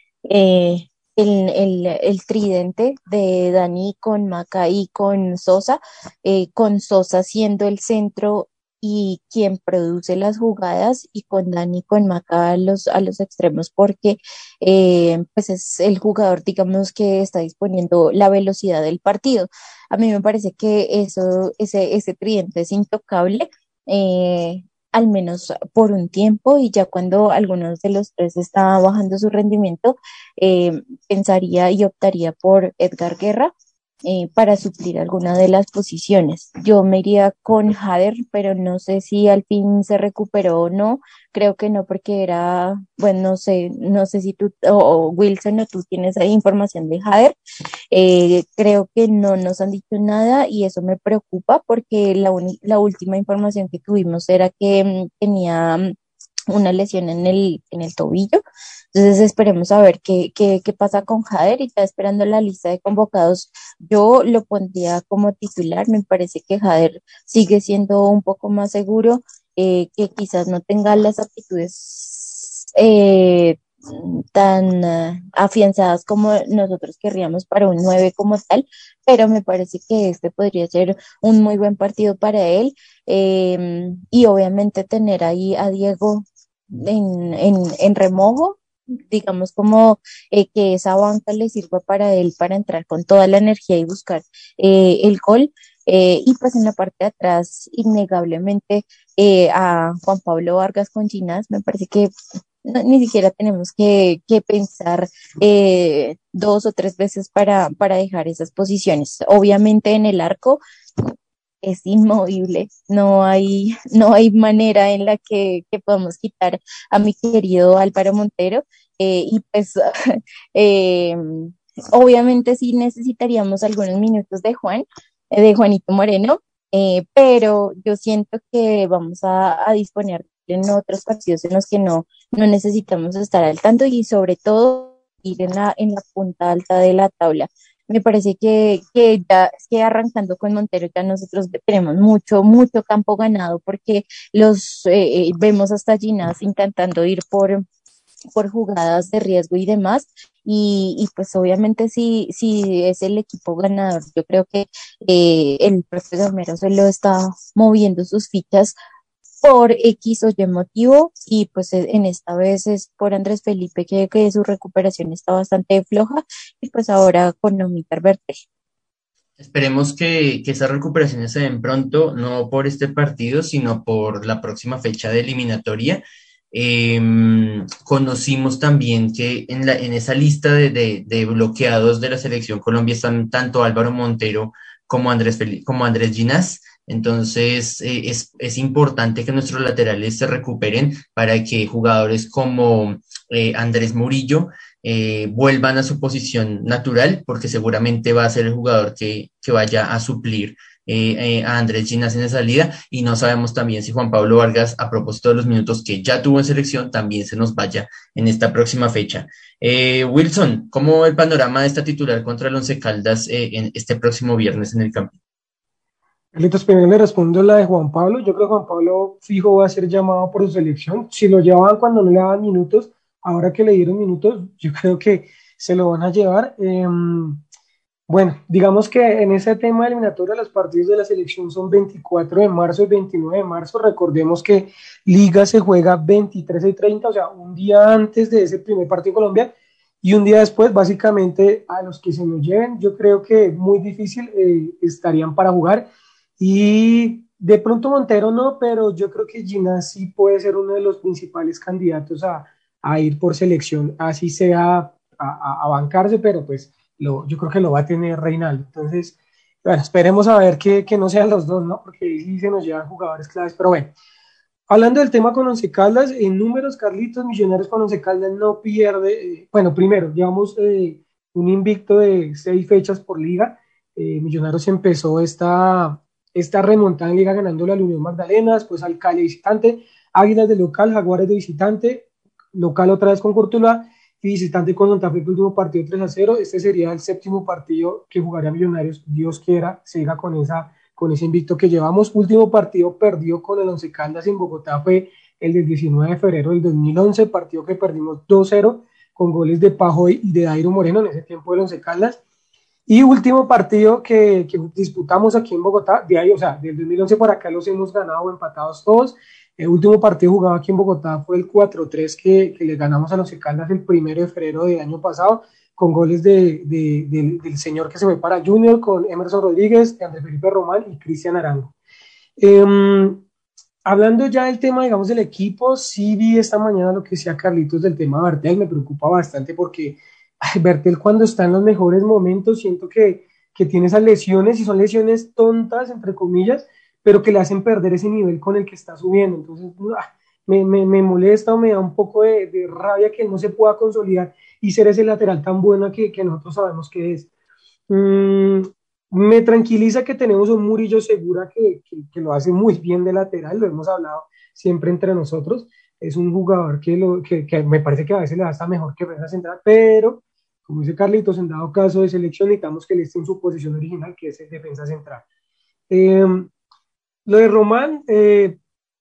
El, el, tridente de Dani con Maca y con Sosa, eh, con Sosa siendo el centro y quien produce las jugadas y con Dani con Maca a los, a los extremos porque eh, pues es el jugador digamos que está disponiendo la velocidad del partido. A mí me parece que eso, ese, ese tridente es intocable. Eh, al menos por un tiempo y ya cuando algunos de los tres está bajando su rendimiento, eh, pensaría y optaría por Edgar Guerra eh, para suplir alguna de las posiciones. Yo me iría con Hader, pero no sé si al fin se recuperó o no. Creo que no, porque era, bueno, no sé, no sé si tú o, Wilson o tú tienes información de Hader. Eh, creo que no nos han dicho nada y eso me preocupa porque la, la última información que tuvimos era que mm, tenía mm, una lesión en el, en el tobillo. Entonces esperemos a ver qué, qué, qué pasa con Jader y está esperando la lista de convocados. Yo lo pondría como titular. Me parece que Jader sigue siendo un poco más seguro, eh, que quizás no tenga las aptitudes eh, tan uh, afianzadas como nosotros querríamos para un 9 como tal, pero me parece que este podría ser un muy buen partido para él y obviamente tener ahí a Diego en, en, en remojo, digamos como eh, que esa banca le sirva para él para entrar con toda la energía y buscar eh, el gol. Eh, y pues en la parte de atrás, innegablemente, a Juan Pablo Vargas con Chinas, me parece que ni siquiera tenemos que, que pensar dos o tres veces para, para dejar esas posiciones. Obviamente en el arco es inmovible, no hay, <laughs> no hay manera en la que, que podamos quitar a mi querido Álvaro Montero eh, y pues <laughs> eh, obviamente sí necesitaríamos algunos minutos de Juan, eh, de Juanito Moreno, eh, pero yo siento que vamos a, a, disponer en otros partidos en los que no, no necesitamos estar al tanto y sobre todo ir en la, en la punta alta de la tabla me parece que, que ya que arrancando con Montero ya nosotros tenemos mucho, mucho campo ganado porque los eh, eh, vemos hasta Ginas intentando ir por, por jugadas de riesgo y demás. Y, y pues obviamente si, si es el equipo ganador, yo creo que eh, el profesor Romero se lo está moviendo sus fichas por X o Y motivo y pues e, en esta vez es por Andrés Felipe que, su recuperación está bastante floja y pues ahora con Omítar Verte. Esperemos que, que esas recuperaciones se den pronto, no por este partido, sino por la próxima fecha de eliminatoria. Eh, conocimos también que en, la, en esa lista de, de, bloqueados de la selección Colombia están tanto Álvaro Montero como Andrés, Felipe, como Andrés Ginás. Entonces, eh, es, es, importante que nuestros laterales se recuperen para que jugadores como eh, Andrés Murillo eh, vuelvan a su posición natural, porque seguramente va a ser el jugador que, que vaya a suplir eh, a Andrés Ginas en esa salida. Y no sabemos también si Juan Pablo Vargas, a propósito de los minutos que ya tuvo en selección, también se nos vaya en esta próxima fecha. Wilson, ¿cómo el panorama de esta titular contra el Once Caldas en este próximo viernes en el campo? Carlitos primero le respondo la de Juan Pablo. Yo creo que Juan Pablo fijo va a ser llamado por su selección. Si lo llevaban cuando no le daban minutos, ahora que le dieron minutos, yo <laughs> creo que se lo van a llevar. Eh, bueno, digamos que en ese tema eliminatorio los partidos de la selección son 24 de marzo y 29 de marzo. Recordemos que Liga se juega 23 y 30, o sea, un día antes de ese primer partido Colombia y un día después, básicamente, a los que se nos lleven, yo creo que muy difícil eh, estarían para jugar y de pronto Montero no, pero yo creo que Gina sí puede ser uno de los principales candidatos a, a ir por selección, así sea a, bancarse, pero pues lo, yo creo que lo va a tener Reinaldo. Entonces, bueno, esperemos a ver que, que no sean los dos, ¿no? Porque sí se nos llevan jugadores claves, pero bueno. hablando del tema con Once Caldas, en números, Carlitos, Millonarios con Once Caldas no pierde. Eh, bueno, primero, llevamos eh, un invicto de seis fechas por liga. Eh, Millonarios empezó esta, esta remontada en liga ganándole a la Unión Magdalena, después al Cali visitante, Águilas de local, Jaguares de visitante, local otra vez con Cortula y visitante con Santa Fe, el último partido 3 a 0. Este sería el séptimo partido que jugaría Millonarios, Dios quiera, siga con esa con ese invicto que llevamos. Último partido perdido con el Once Caldas en Bogotá fue el del 19 de febrero del 2011, partido que perdimos 2-0 con goles de Pajoy y de Dairo Moreno en ese tiempo del Once Caldas. Y último partido que, que, disputamos aquí en Bogotá, de ahí, o sea, del 2011 para acá los hemos ganado empatados todos. El último partido jugado aquí en Bogotá fue el 4-3 que, que, le ganamos a los Caldas el primero de febrero del año pasado con goles de, del señor que se fue para Junior, con Emerson Rodríguez, Andrés Felipe Román y Cristian Arango. Em, hablando ya del tema, digamos, del equipo, sí vi esta mañana lo que decía Carlitos del tema de Bertel, me preocupa bastante porque ay, Bertel cuando está en los mejores momentos siento que, que tiene esas lesiones y son lesiones tontas, entre comillas, pero que le hacen perder ese nivel con el que está subiendo. Entonces, me, me, me molesta o me da un poco de, de rabia que no se pueda consolidar y ser ese lateral tan bueno que, que nosotros sabemos que es. Mm, me tranquiliza que tenemos un Murillo Segura que, que, lo hace muy bien de lateral, lo hemos hablado siempre entre nosotros. Es un jugador que, lo, que, me parece que a veces le da hasta mejor que defensa central, pero como dice Carlitos, en dado caso de selección necesitamos que él esté en su posición original, que es el defensa central. Em, lo de Román, eh,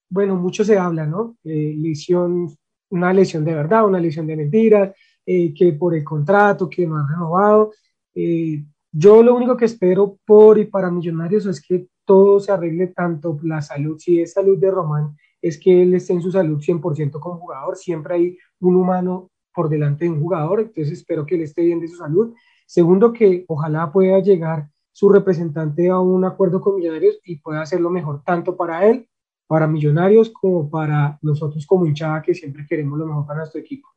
bueno, mucho se habla, ¿no? Eh, lesión, una lesión de verdad, una lesión de mentiras, eh, que por el contrato, que no han renovado. Eh, yo lo único que espero por y para Millonarios es que todo se arregle, tanto la salud, si es salud de Román, es que él esté en su salud 100% como jugador. Siempre hay un humano por delante de un jugador, entonces espero que él esté bien de su salud. Segundo, que ojalá pueda llegar su representante a un acuerdo con Millonarios y pueda hacerlo mejor tanto para él, para Millonarios, como para nosotros como hinchada que siempre queremos lo mejor para nuestro equipo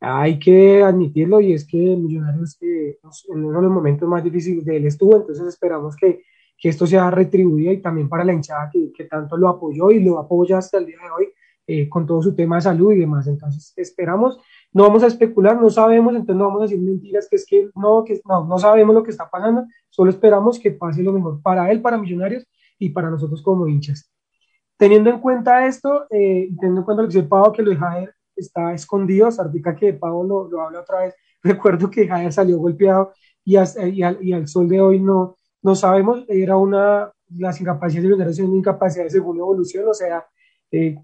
hay que admitirlo y es que Millonarios eh, en uno de los momentos más difíciles de él estuvo, entonces esperamos que, que esto sea retribuido y también para la hinchada que, que, tanto lo apoyó y lo apoya hasta el día de hoy eh, con todo su tema de salud y demás. Entonces esperamos, no vamos a especular, no sabemos, entonces no vamos a decir mentiras, que es que no, que no, no sabemos lo que está pasando, solo esperamos que pase lo mejor para él, para Millonarios y para nosotros como hinchas. Teniendo en cuenta esto, eh, teniendo en cuenta lo que se Pau, que lo deja ver está escondido, Sardica que Pablo lo, habla otra vez, <laughs> recuerdo que Javier salió golpeado y, y, al, y, al, sol de hoy no, no sabemos, era una, las incapacidades de generación una incapacidad de segunda evolución, o sea, eh,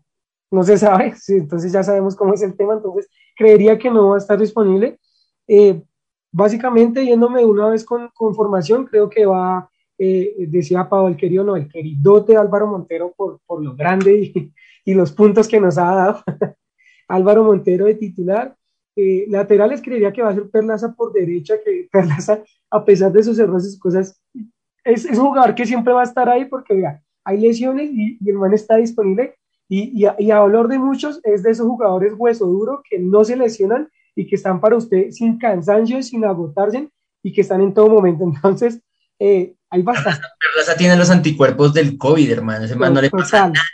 no se sabe, <laughs> entonces ya sabemos cómo es el tema, entonces creería que no va a estar disponible. Eh, básicamente, yéndome una vez con, con formación, creo que va, eh, decía Pablo, el querido, no, el queridote Álvaro Montero por, por lo grande y, y los puntos que nos ha dado. <laughs> Álvaro Montero de titular. Eh, laterales creería que va a ser Perlaza por derecha, que Perlaza, a pesar de sus errores y cosas, es, es, un jugador que siempre va a estar ahí porque vea, hay lesiones y, el man está disponible. Y, y, a, y, a, valor de muchos, es de esos jugadores hueso duro que no se lesionan y que están para usted sin cansancio, sin agotarse y que están en todo momento. <laughs> Entonces, eh, hay bastante. Perlaza tiene los anticuerpos del COVID, hermano. Ese man no le pasa nada.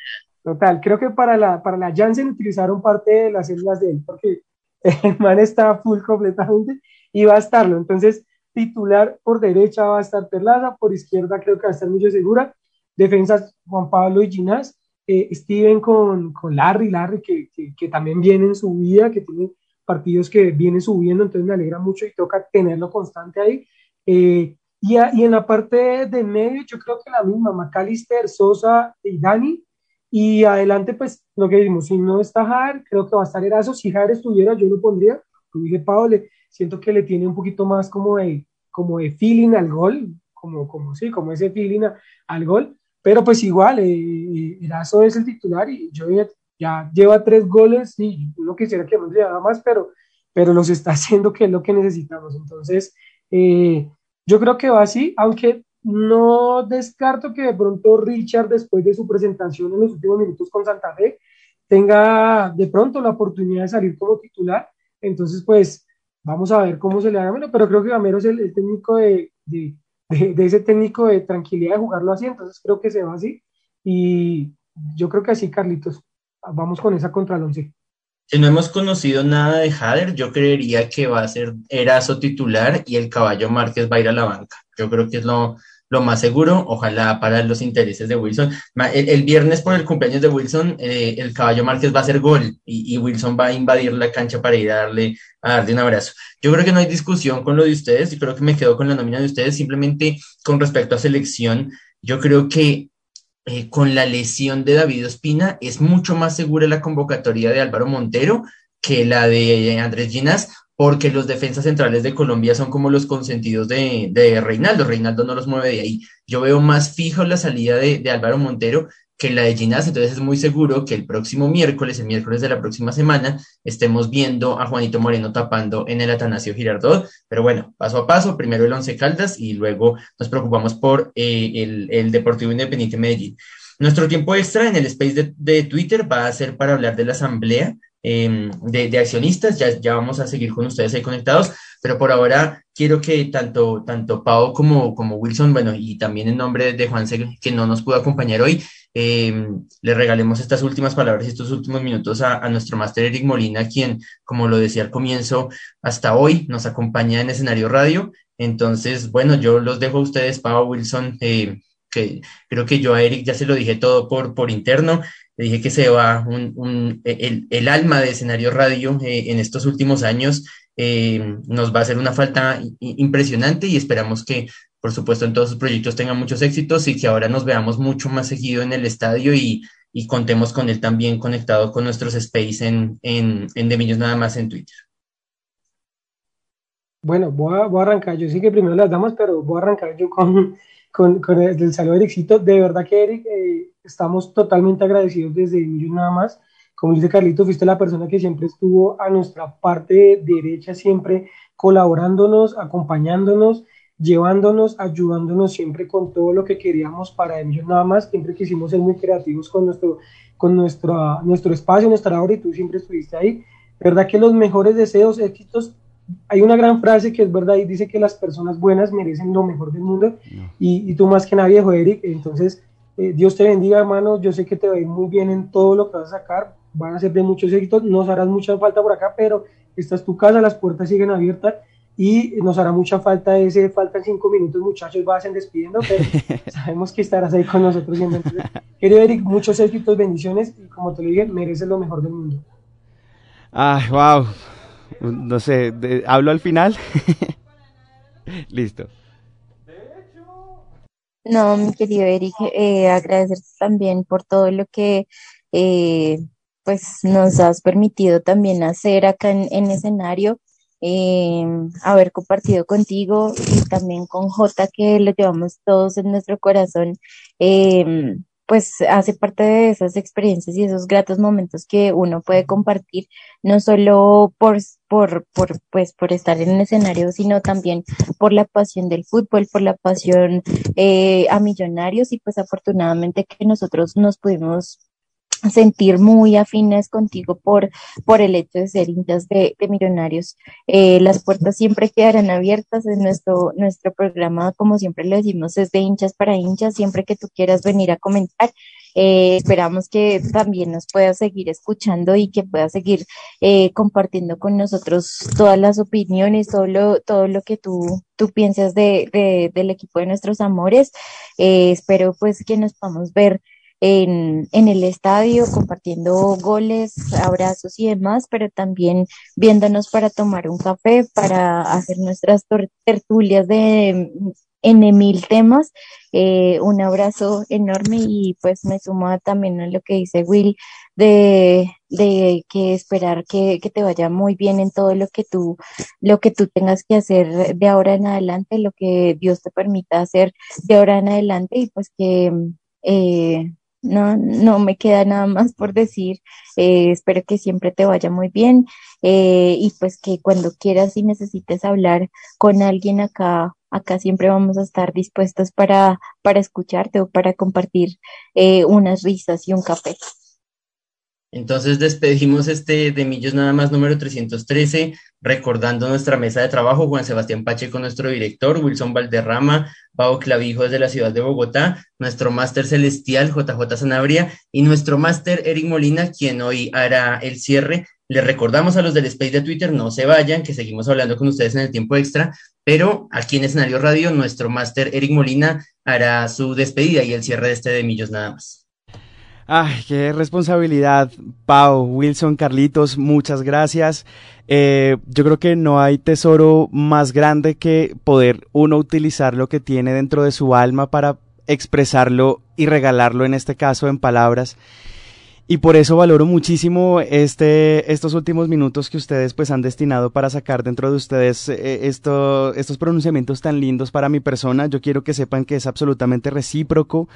Total, creo que para la, para la Janssen utilizaron parte de las células de él, porque <laughs> el man está full completamente y va a estarlo. Entonces, titular por derecha va a estar Perlaza, por izquierda creo que va a estar Millo Segura, defensas Juan Pablo y Ginás, eh, Steven con, con, Larry, Larry que, que, también viene en su vida, que tiene partidos que viene subiendo, entonces me alegra mucho y toca tenerlo constante ahí. Eh, y, a, y, en la parte de medio, yo creo que la misma, McAllister, Sosa y Dani, y adelante, pues lo que dijimos, si no está Jair, creo que va a estar Erazo. Si Jair estuviera, yo lo pondría. Como dije, Pablo, siento que le tiene un poquito más como de, como de feeling al gol, como, como sí, como ese feeling al gol. Pero pues igual, eh, Erazo es el titular y yo ya, lleva tres goles y uno quisiera que le haga más, pero, pero los está <laughs> haciendo, que es lo que necesitamos. Entonces, eh, yo creo que va así, aunque no descarto que de pronto Richard, después de su presentación en los últimos minutos con Santa Fe, tenga de pronto la oportunidad de salir como titular. Entonces, pues vamos a ver cómo se le haga. pero creo que Gamero es el, técnico de, de, ese técnico de tranquilidad de jugarlo así. Entonces, creo que se va así. Y yo creo que así, Carlitos. vamos con esa contra el once. Si no hemos conocido nada de Hader, yo creería que va a ser Erazo titular y el caballo Márquez va a ir a la banca. Yo creo que es lo, lo más seguro, ojalá para los intereses de Wilson. El, viernes por el cumpleaños de Wilson, eh, el caballo Márquez va a hacer gol y, Wilson va a invadir la cancha para ir a darle, a darle un abrazo. Yo creo que no hay discusión con lo de ustedes y creo que me quedo con la nómina de ustedes. Simplemente con respecto a selección, yo creo que eh, con la lesión de David Ospina es mucho más segura la convocatoria de Álvaro Montero que la de Andrés Ginas, porque los defensas centrales de Colombia son como los consentidos de, Reinaldo. Reinaldo no los mueve de ahí. Yo veo más fijo la salida de, Álvaro Montero que la de Ginás, entonces es muy seguro que el próximo miércoles, el miércoles de la próxima semana, estemos viendo a Juanito Moreno tapando en el Atanasio Girardot, pero bueno, paso a paso, primero el Once Caldas y luego nos preocupamos por eh, el, Deportivo Independiente Medellín. Nuestro tiempo extra en el space de Twitter va a ser para hablar de la asamblea Em, de, accionistas, ya, ya vamos a seguir con ustedes ahí conectados, pero por ahora quiero que tanto, tanto Pau como, como Wilson, bueno, y también en nombre de Juan que no nos pudo acompañar hoy, em, le regalemos estas últimas palabras y estos últimos minutos a, nuestro máster Eric Molina, quien, como lo decía al comienzo, hasta hoy nos acompaña en escenario radio. Entonces, bueno, yo los dejo a ustedes, Pau, Wilson, eh, que creo que yo a Eric ya se lo dije todo por, por interno dije que se va el, alma de escenario radio eh, en estos últimos años. Eh, nos va a hacer una falta impresionante y esperamos que, por supuesto, en todos sus proyectos tenga muchos éxitos y que ahora nos veamos mucho más seguido en el estadio y, contemos con él también conectado con nuestros space en, en, en De Millos nada más en Twitter. Bueno, voy a, voy a arrancar, yo sí que primero las damos, pero voy a arrancar yo con, con, con el, saludo de Ericito. De verdad que Eric, eh, estamos totalmente agradecidos desde Millos nada más. Como dice Carlito, fuiste la persona que siempre estuvo a nuestra parte derecha, siempre colaborándonos, acompañándonos, llevándonos, ayudándonos siempre con todo lo que queríamos para ellos nada más. Siempre quisimos ser muy creativos con nuestro, con nuestro, nuestro espacio, nuestra obra y tú siempre estuviste ahí. verdad que los mejores deseos, éxitos hay una gran frase que es verdad y dice que las personas buenas merecen lo mejor del mundo y, y, tú más que nadie, Eric, entonces eh, Dios te bendiga hermano, yo sé que te va a ir muy bien en todo lo que vas a sacar, van a ser de muchos éxitos, nos harás mucha falta por acá, pero esta es tu casa, las puertas siguen abiertas y nos hará mucha falta ese, faltan cinco minutos muchachos, ser despidiendo, pero <laughs> sabemos que estarás ahí con nosotros siempre. querido Eric, muchos éxitos, bendiciones y como te lo dije, mereces lo mejor del mundo. Ay, wow, no sé, ¿hablo al final? <laughs> Listo. No, mi querido Eric, eh, agradecerte también por todo lo que eh, pues nos has permitido también hacer acá en, escenario, eh, haber compartido contigo y también con J que lo llevamos todos en nuestro corazón. Eh, pues hace parte de esas experiencias y esos gratos momentos que uno puede compartir, no solo por, por, por, pues, por estar en el escenario, sino también por la pasión del fútbol, por la pasión eh, a millonarios. Y pues afortunadamente que nosotros nos pudimos sentir muy afines contigo por, por el hecho de ser hinchas de, millonarios. Eh, las puertas siempre quedarán abiertas en nuestro, nuestro programa, como siempre le decimos, es de hinchas para hinchas, siempre que tú quieras venir a comentar. Eh, esperamos que también nos puedas seguir escuchando y que puedas seguir eh, compartiendo con nosotros todas las opiniones, todo lo, todo lo que tú, tú piensas de, de del equipo de nuestros amores. espero pues que nos podamos ver en, en el estadio, compartiendo goles, abrazos y demás, pero también viéndonos para tomar un café, para hacer nuestras tertulias de en mil temas. Eh, un abrazo enorme y pues me sumo también a lo que dice Will de, de que esperar que, que, te vaya muy bien en todo lo que tú, lo que tú tengas que hacer de ahora en adelante, lo que Dios te permita hacer de ahora en adelante y pues que eh, no, no me queda nada más por decir. Eh, espero que siempre te vaya muy bien eh, y pues que cuando quieras y necesites hablar con alguien acá, acá siempre vamos a estar dispuestos para, para escucharte o para compartir eh, unas risas y un café. Entonces despedimos este de Millos nada más número 313, recordando nuestra mesa de trabajo, Juan Sebastián Pacheco, nuestro director, Wilson Valderrama, Pau Clavijo desde la ciudad de Bogotá, nuestro máster celestial, JJ Sanabria, y nuestro máster Eric Molina, quien hoy hará el cierre. Les recordamos a los del space de Twitter, no se vayan, que seguimos hablando con ustedes en el tiempo extra, pero aquí en Escenario Radio, nuestro máster Eric Molina hará su despedida y el cierre de este de Millos nada más. Ay, qué responsabilidad, Pau, Wilson, Carlitos, muchas gracias. Eh, yo creo que no hay tesoro más grande que poder uno utilizar lo que tiene dentro de su alma para expresarlo y regalarlo, en este caso, en palabras. Y por eso valoro muchísimo este, estos últimos minutos que ustedes pues han destinado para sacar dentro de ustedes eh, esto, estos pronunciamientos tan lindos para mi persona. Yo quiero que sepan que es absolutamente recíproco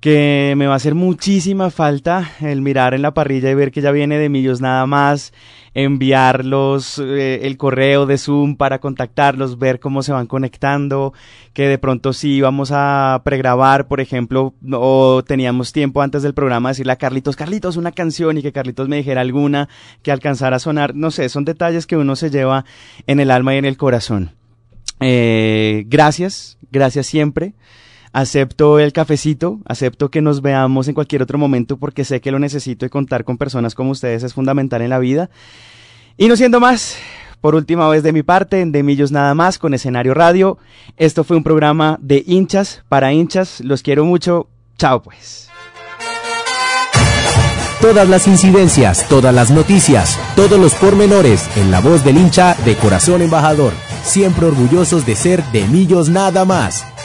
que me va a hacer muchísima falta el mirar en la parrilla y ver que ya viene de Millos nada más, enviarlos eh, el correo de Zoom para contactarlos, ver cómo se van conectando, que de pronto sí vamos a pregrabar, por ejemplo, o teníamos tiempo antes del programa decirle a Carlitos, Carlitos, una canción y que Carlitos me dijera alguna que alcanzara a sonar, no sé, son detalles que uno se lleva en el alma y en el corazón. Eh, gracias, gracias siempre. Acepto el cafecito, acepto que nos veamos en cualquier otro momento porque sé que lo necesito y contar con personas como ustedes es fundamental en la vida. Y no siendo más, por última vez de mi parte, en De Millos Nada Más con Escenario Radio. Esto fue un programa de hinchas para hinchas. Los quiero mucho. Chao pues. Todas las incidencias, todas las noticias, todos los pormenores en la voz del hincha de Corazón Embajador. Siempre orgullosos de ser De Millos Nada Más.